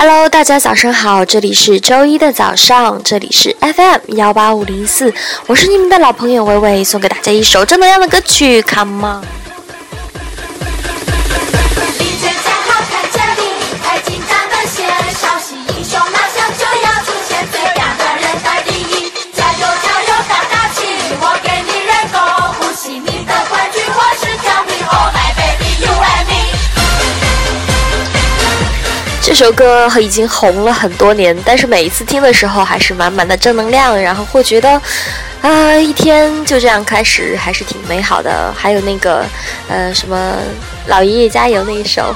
Hello，大家早上好，这里是周一的早上，这里是 FM 幺八五零四，我是你们的老朋友微微，送给大家一首正能量的歌曲，Come on。这首歌已经红了很多年，但是每一次听的时候还是满满的正能量，然后会觉得，啊，一天就这样开始，还是挺美好的。还有那个，呃，什么老爷爷加油那一首。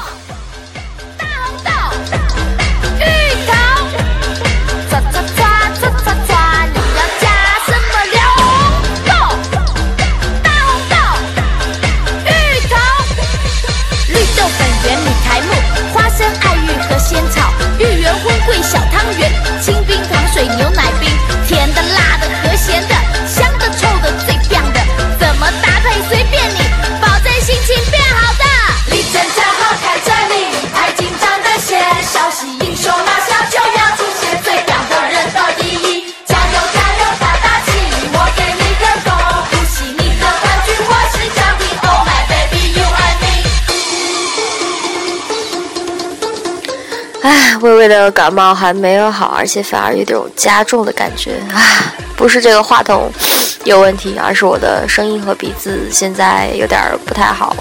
微微的感冒还没有好，而且反而有点加重的感觉啊！不是这个话筒有问题，而是我的声音和鼻子现在有点不太好。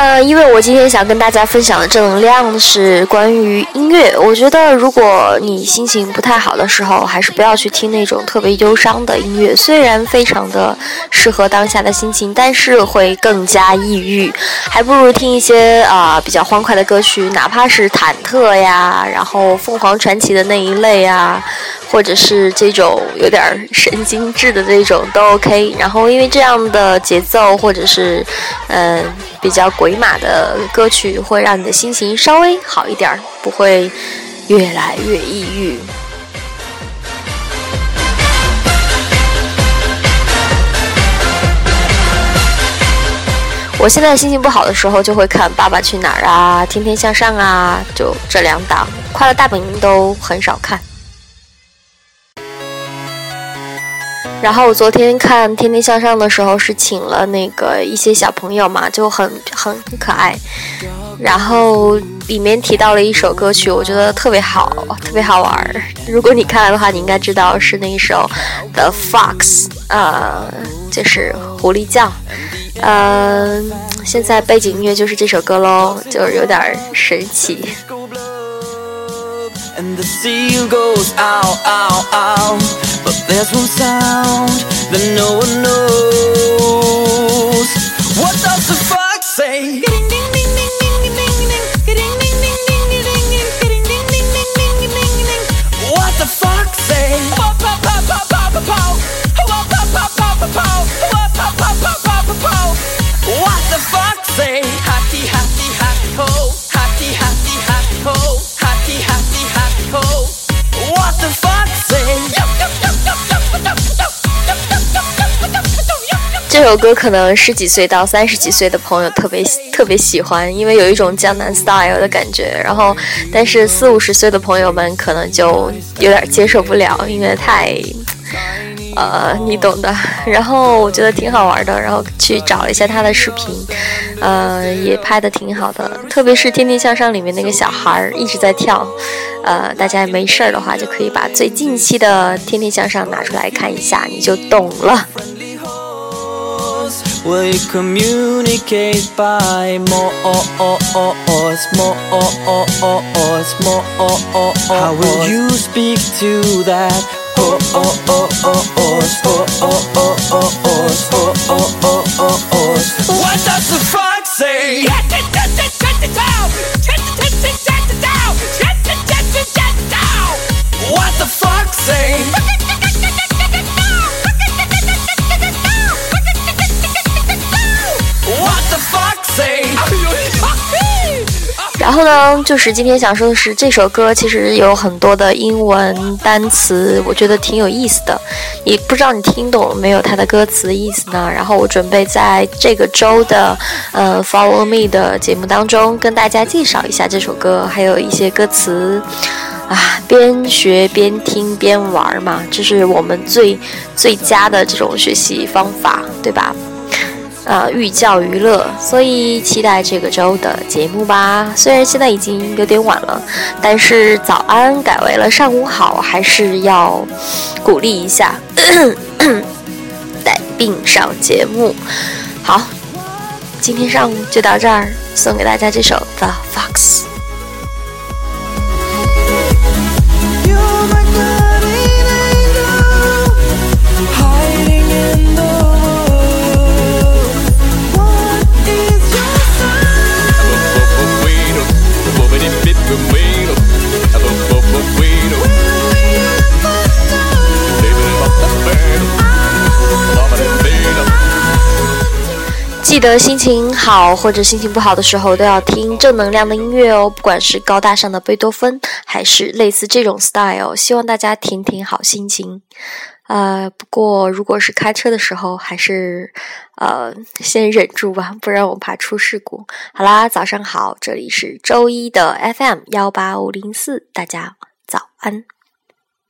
呃，因为我今天想跟大家分享的正能量是关于音乐。我觉得，如果你心情不太好的时候，还是不要去听那种特别忧伤的音乐。虽然非常的适合当下的心情，但是会更加抑郁。还不如听一些啊比较欢快的歌曲，哪怕是忐忑呀，然后凤凰传奇的那一类啊。或者是这种有点神经质的这种都 OK，然后因为这样的节奏或者是嗯比较鬼马的歌曲，会让你的心情稍微好一点，不会越来越抑郁。我现在心情不好的时候，就会看《爸爸去哪儿》啊，《天天向上》啊，就这两档，《快乐大本营》都很少看。然后我昨天看《天天向上》的时候，是请了那个一些小朋友嘛，就很很可爱。然后里面提到了一首歌曲，我觉得特别好，特别好玩。如果你看了的话，你应该知道是那一首《The Fox》，呃，就是狐狸叫。嗯，现在背景音乐就是这首歌喽，就有点神奇。and the There's one sound that no one knows. 这首歌可能十几岁到三十几岁的朋友特别特别喜欢，因为有一种江南 style 的感觉。然后，但是四五十岁的朋友们可能就有点接受不了，因为太。呃，你懂的。然后我觉得挺好玩的，然后去找了一下他的视频，呃，也拍的挺好的。特别是《天天向上》里面那个小孩一直在跳，呃，大家没事儿的话就可以把最近期的《天天向上》拿出来看一下，你就懂了。Will you communicate by Morse, Morse, Morse? How will you speak to that? Oh oh oh oh oh oh oh oh oh oh oh oh oh oh. What does the fox say? Cut it, cut it, cut it out! Cut it, cut it, cut it out! Cut it, cut it, cut it out! What the fox say? 然后呢，就是今天想说的是，这首歌其实有很多的英文单词，我觉得挺有意思的，也不知道你听懂了没有它的歌词的意思呢？然后我准备在这个周的呃 Follow Me 的节目当中跟大家介绍一下这首歌，还有一些歌词啊，边学边听边玩嘛，这是我们最最佳的这种学习方法，对吧？呃，寓教于乐，所以期待这个周的节目吧。虽然现在已经有点晚了，但是早安改为了上午好，还是要鼓励一下，带病上节目。好，今天上午就到这儿，送给大家这首《The Fox》。记得心情好或者心情不好的时候，都要听正能量的音乐哦。不管是高大上的贝多芬，还是类似这种 style，希望大家听听好心情。呃，不过如果是开车的时候，还是呃先忍住吧，不然我怕出事故。好啦，早上好，这里是周一的 FM 幺八五零四，大家早安。